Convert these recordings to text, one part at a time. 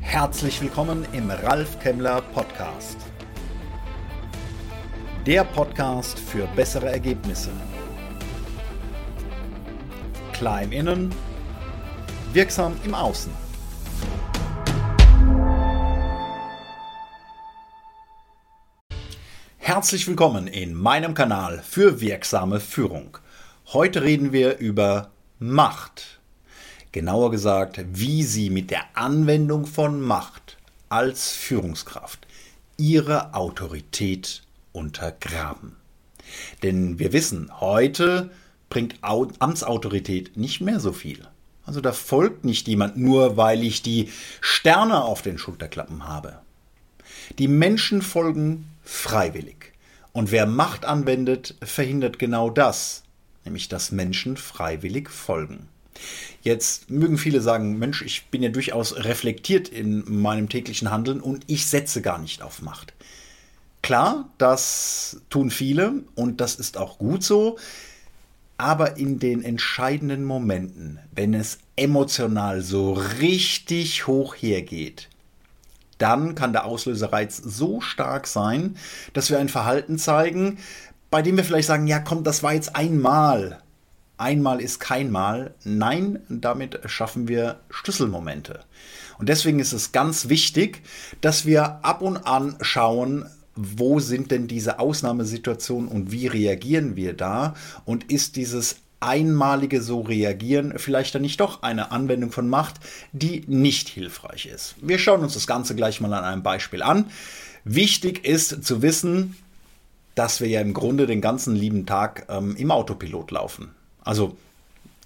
Herzlich willkommen im Ralf Kemmler Podcast. Der Podcast für bessere Ergebnisse. Klein innen, wirksam im Außen. Herzlich willkommen in meinem Kanal für wirksame Führung. Heute reden wir über Macht. Genauer gesagt, wie Sie mit der Anwendung von Macht als Führungskraft Ihre Autorität untergraben. Denn wir wissen, heute bringt Amtsautorität nicht mehr so viel. Also da folgt nicht jemand nur, weil ich die Sterne auf den Schulterklappen habe. Die Menschen folgen freiwillig. Und wer Macht anwendet, verhindert genau das, nämlich dass Menschen freiwillig folgen. Jetzt mögen viele sagen, Mensch, ich bin ja durchaus reflektiert in meinem täglichen Handeln und ich setze gar nicht auf Macht. Klar, das tun viele und das ist auch gut so, aber in den entscheidenden Momenten, wenn es emotional so richtig hoch hergeht, dann kann der Auslösereiz so stark sein, dass wir ein Verhalten zeigen, bei dem wir vielleicht sagen, ja komm, das war jetzt einmal. Einmal ist kein Mal. Nein, damit schaffen wir Schlüsselmomente. Und deswegen ist es ganz wichtig, dass wir ab und an schauen, wo sind denn diese Ausnahmesituationen und wie reagieren wir da? Und ist dieses einmalige so reagieren vielleicht dann nicht doch eine Anwendung von Macht, die nicht hilfreich ist. Wir schauen uns das Ganze gleich mal an einem Beispiel an. Wichtig ist zu wissen, dass wir ja im Grunde den ganzen lieben Tag ähm, im Autopilot laufen. Also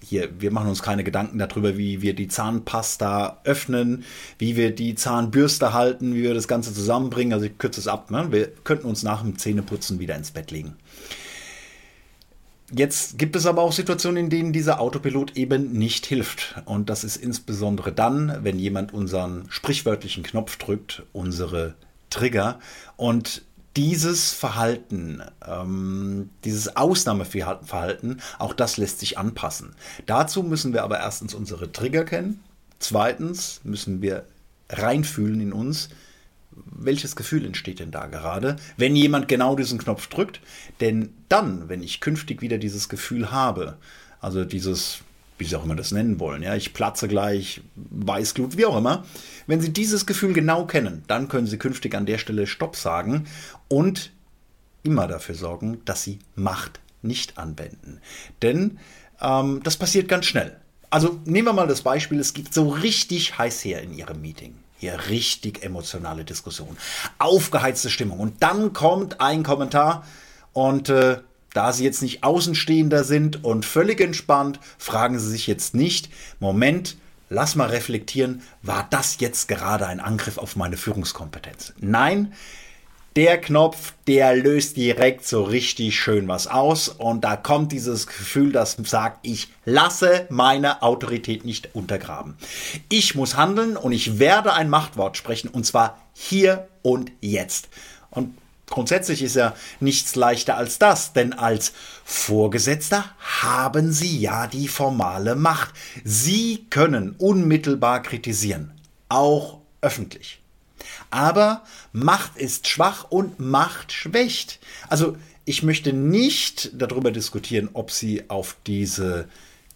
hier, wir machen uns keine Gedanken darüber, wie wir die Zahnpasta öffnen, wie wir die Zahnbürste halten, wie wir das Ganze zusammenbringen. Also ich kürze es ab. Ne? Wir könnten uns nach dem Zähneputzen wieder ins Bett legen. Jetzt gibt es aber auch Situationen, in denen dieser Autopilot eben nicht hilft. Und das ist insbesondere dann, wenn jemand unseren sprichwörtlichen Knopf drückt, unsere Trigger. Und dieses Verhalten, ähm, dieses Ausnahmeverhalten, auch das lässt sich anpassen. Dazu müssen wir aber erstens unsere Trigger kennen. Zweitens müssen wir reinfühlen in uns, welches Gefühl entsteht denn da gerade, wenn jemand genau diesen Knopf drückt? Denn dann, wenn ich künftig wieder dieses Gefühl habe, also dieses, wie Sie auch immer das nennen wollen, ja, ich platze gleich, Weißglut, wie auch immer, wenn Sie dieses Gefühl genau kennen, dann können Sie künftig an der Stelle Stopp sagen und immer dafür sorgen, dass Sie Macht nicht anwenden. Denn ähm, das passiert ganz schnell. Also nehmen wir mal das Beispiel, es geht so richtig heiß her in Ihrem Meeting. Hier richtig emotionale Diskussion, aufgeheizte Stimmung. Und dann kommt ein Kommentar und äh, da Sie jetzt nicht Außenstehender sind und völlig entspannt, fragen Sie sich jetzt nicht, Moment, lass mal reflektieren, war das jetzt gerade ein Angriff auf meine Führungskompetenz? Nein, der Knopf, der löst direkt so richtig schön was aus und da kommt dieses Gefühl, das sagt, ich lasse meine Autorität nicht untergraben. Ich muss handeln und ich werde ein Machtwort sprechen und zwar hier und jetzt. Und grundsätzlich ist ja nichts leichter als das, denn als Vorgesetzter haben Sie ja die formale Macht. Sie können unmittelbar kritisieren, auch öffentlich. Aber Macht ist schwach und Macht schwächt. Also ich möchte nicht darüber diskutieren, ob Sie auf diese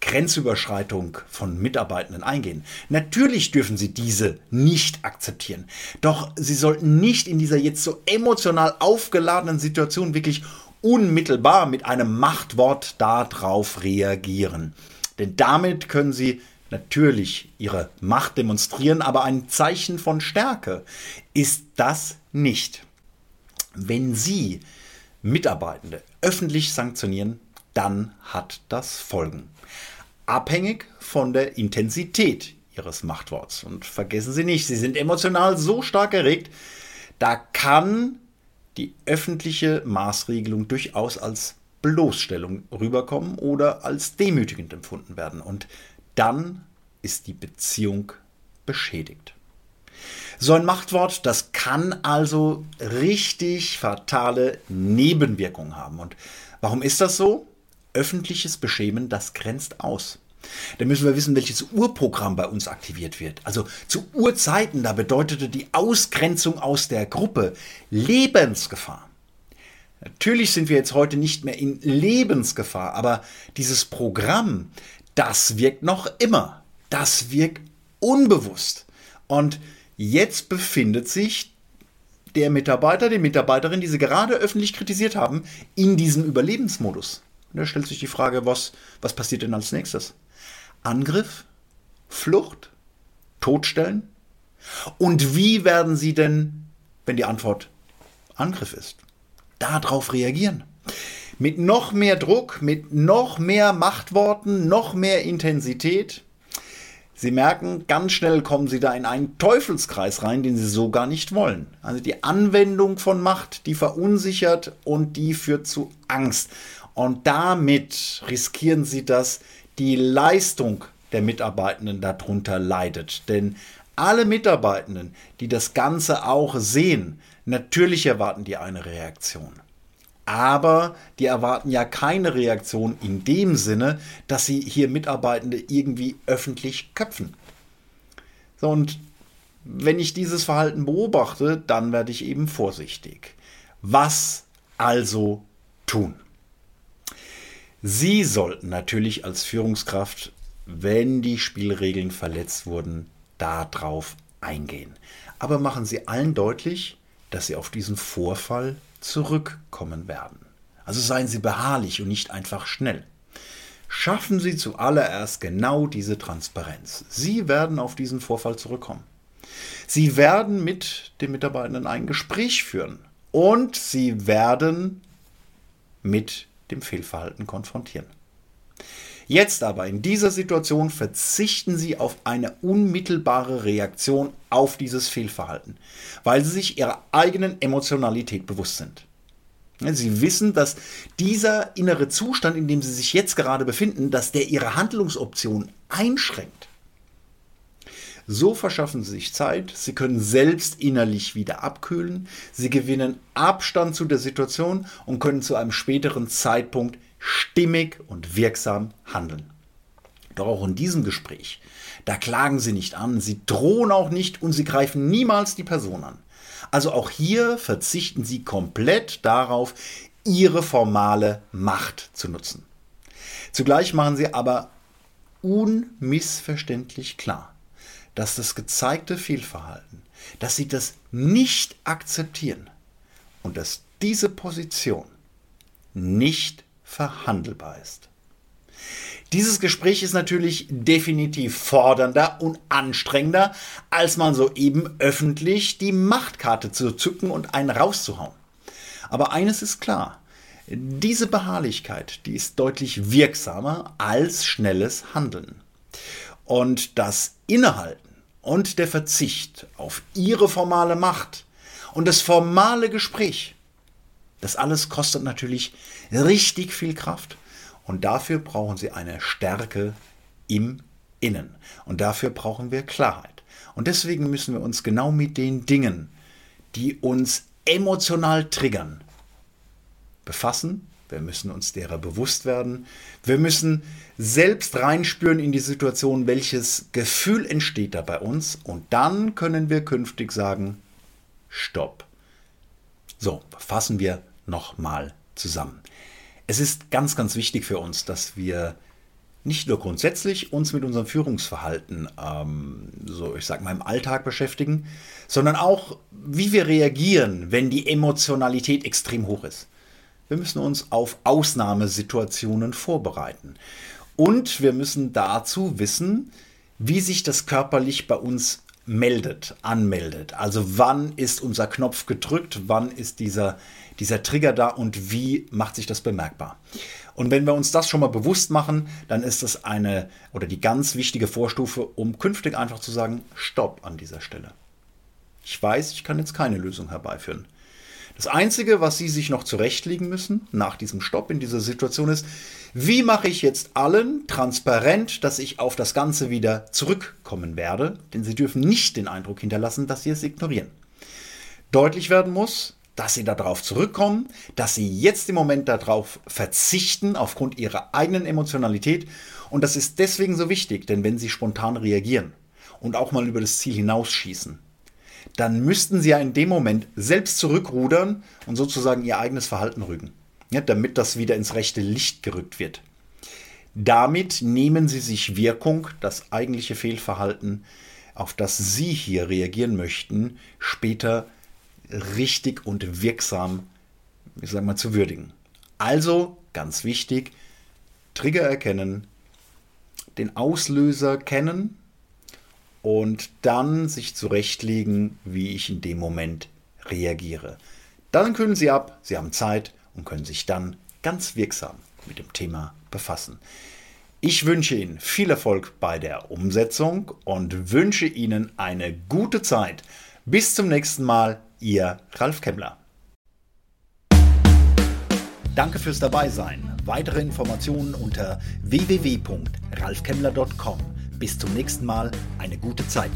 Grenzüberschreitung von Mitarbeitenden eingehen. Natürlich dürfen Sie diese nicht akzeptieren. Doch Sie sollten nicht in dieser jetzt so emotional aufgeladenen Situation wirklich unmittelbar mit einem Machtwort darauf reagieren. Denn damit können Sie natürlich ihre Macht demonstrieren, aber ein Zeichen von Stärke ist das nicht. Wenn Sie Mitarbeitende öffentlich sanktionieren, dann hat das Folgen. Abhängig von der Intensität Ihres Machtworts. Und vergessen Sie nicht, Sie sind emotional so stark erregt, da kann die öffentliche Maßregelung durchaus als Bloßstellung rüberkommen oder als demütigend empfunden werden. Und dann ist die Beziehung beschädigt. So ein Machtwort, das kann also richtig fatale Nebenwirkungen haben. Und warum ist das so? Öffentliches Beschämen, das grenzt aus. Dann müssen wir wissen, welches Urprogramm bei uns aktiviert wird. Also zu Urzeiten, da bedeutete die Ausgrenzung aus der Gruppe Lebensgefahr. Natürlich sind wir jetzt heute nicht mehr in Lebensgefahr, aber dieses Programm, das wirkt noch immer. Das wirkt unbewusst. Und jetzt befindet sich der Mitarbeiter, die Mitarbeiterin, die Sie gerade öffentlich kritisiert haben, in diesem Überlebensmodus. Und da stellt sich die Frage, was, was passiert denn als nächstes? Angriff? Flucht? Todstellen? Und wie werden Sie denn, wenn die Antwort Angriff ist, darauf reagieren? Mit noch mehr Druck, mit noch mehr Machtworten, noch mehr Intensität? Sie merken, ganz schnell kommen Sie da in einen Teufelskreis rein, den Sie so gar nicht wollen. Also die Anwendung von Macht, die verunsichert und die führt zu Angst. Und damit riskieren Sie, dass die Leistung der Mitarbeitenden darunter leidet. Denn alle Mitarbeitenden, die das Ganze auch sehen, natürlich erwarten die eine Reaktion aber die erwarten ja keine Reaktion in dem Sinne, dass sie hier Mitarbeitende irgendwie öffentlich köpfen. So, und wenn ich dieses Verhalten beobachte, dann werde ich eben vorsichtig. Was also tun? Sie sollten natürlich als Führungskraft, wenn die Spielregeln verletzt wurden, darauf eingehen. Aber machen Sie allen deutlich, dass Sie auf diesen Vorfall zurückkommen werden. Also seien Sie beharrlich und nicht einfach schnell. Schaffen Sie zuallererst genau diese Transparenz. Sie werden auf diesen Vorfall zurückkommen. Sie werden mit den Mitarbeitenden ein Gespräch führen und Sie werden mit dem Fehlverhalten konfrontieren. Jetzt aber in dieser Situation verzichten Sie auf eine unmittelbare Reaktion auf dieses Fehlverhalten, weil Sie sich Ihrer eigenen Emotionalität bewusst sind. Sie wissen, dass dieser innere Zustand, in dem Sie sich jetzt gerade befinden, dass der Ihre Handlungsoption einschränkt. So verschaffen Sie sich Zeit, Sie können selbst innerlich wieder abkühlen, Sie gewinnen Abstand zu der Situation und können zu einem späteren Zeitpunkt stimmig und wirksam handeln. Doch auch in diesem Gespräch, da klagen sie nicht an, sie drohen auch nicht und sie greifen niemals die Person an. Also auch hier verzichten sie komplett darauf, ihre formale Macht zu nutzen. Zugleich machen sie aber unmissverständlich klar, dass das gezeigte Fehlverhalten, dass sie das nicht akzeptieren und dass diese Position nicht verhandelbar ist. Dieses Gespräch ist natürlich definitiv fordernder und anstrengender, als mal soeben öffentlich die Machtkarte zu zücken und einen rauszuhauen. Aber eines ist klar, diese Beharrlichkeit, die ist deutlich wirksamer als schnelles Handeln. Und das Innehalten und der Verzicht auf ihre formale Macht und das formale Gespräch, das alles kostet natürlich richtig viel Kraft. Und dafür brauchen Sie eine Stärke im Innen. Und dafür brauchen wir Klarheit. Und deswegen müssen wir uns genau mit den Dingen, die uns emotional triggern, befassen. Wir müssen uns derer bewusst werden. Wir müssen selbst reinspüren in die Situation, welches Gefühl entsteht da bei uns. Und dann können wir künftig sagen, stopp. So, fassen wir nochmal zusammen. Es ist ganz, ganz wichtig für uns, dass wir nicht nur grundsätzlich uns mit unserem Führungsverhalten, ähm, so ich sag mal im Alltag beschäftigen, sondern auch, wie wir reagieren, wenn die Emotionalität extrem hoch ist. Wir müssen uns auf Ausnahmesituationen vorbereiten. Und wir müssen dazu wissen, wie sich das körperlich bei uns meldet, anmeldet. Also wann ist unser Knopf gedrückt, wann ist dieser, dieser Trigger da und wie macht sich das bemerkbar. Und wenn wir uns das schon mal bewusst machen, dann ist das eine oder die ganz wichtige Vorstufe, um künftig einfach zu sagen, stopp an dieser Stelle. Ich weiß, ich kann jetzt keine Lösung herbeiführen. Das Einzige, was Sie sich noch zurechtlegen müssen nach diesem Stopp in dieser Situation ist, wie mache ich jetzt allen transparent, dass ich auf das Ganze wieder zurückkommen werde? Denn Sie dürfen nicht den Eindruck hinterlassen, dass Sie es ignorieren. Deutlich werden muss, dass Sie darauf zurückkommen, dass Sie jetzt im Moment darauf verzichten aufgrund Ihrer eigenen Emotionalität Und das ist deswegen so wichtig, denn wenn Sie spontan reagieren und auch mal über das Ziel hinausschießen, dann müssten Sie ja in dem Moment selbst zurückrudern und sozusagen Ihr eigenes Verhalten rügen, ja, damit das wieder ins rechte Licht gerückt wird. Damit nehmen Sie sich Wirkung, das eigentliche Fehlverhalten, auf das Sie hier reagieren möchten, später richtig und wirksam, ich sag mal, zu würdigen. Also, ganz wichtig, Trigger erkennen, den Auslöser kennen und dann sich zurechtlegen, wie ich in dem Moment reagiere. Dann kühlen Sie ab, Sie haben Zeit und können sich dann ganz wirksam mit dem Thema befassen. Ich wünsche Ihnen viel Erfolg bei der Umsetzung und wünsche Ihnen eine gute Zeit. Bis zum nächsten Mal, Ihr Ralf Kemmler. Danke fürs Dabeisein. Weitere Informationen unter www.ralfkemmler.com. Bis zum nächsten Mal, eine gute Zeit.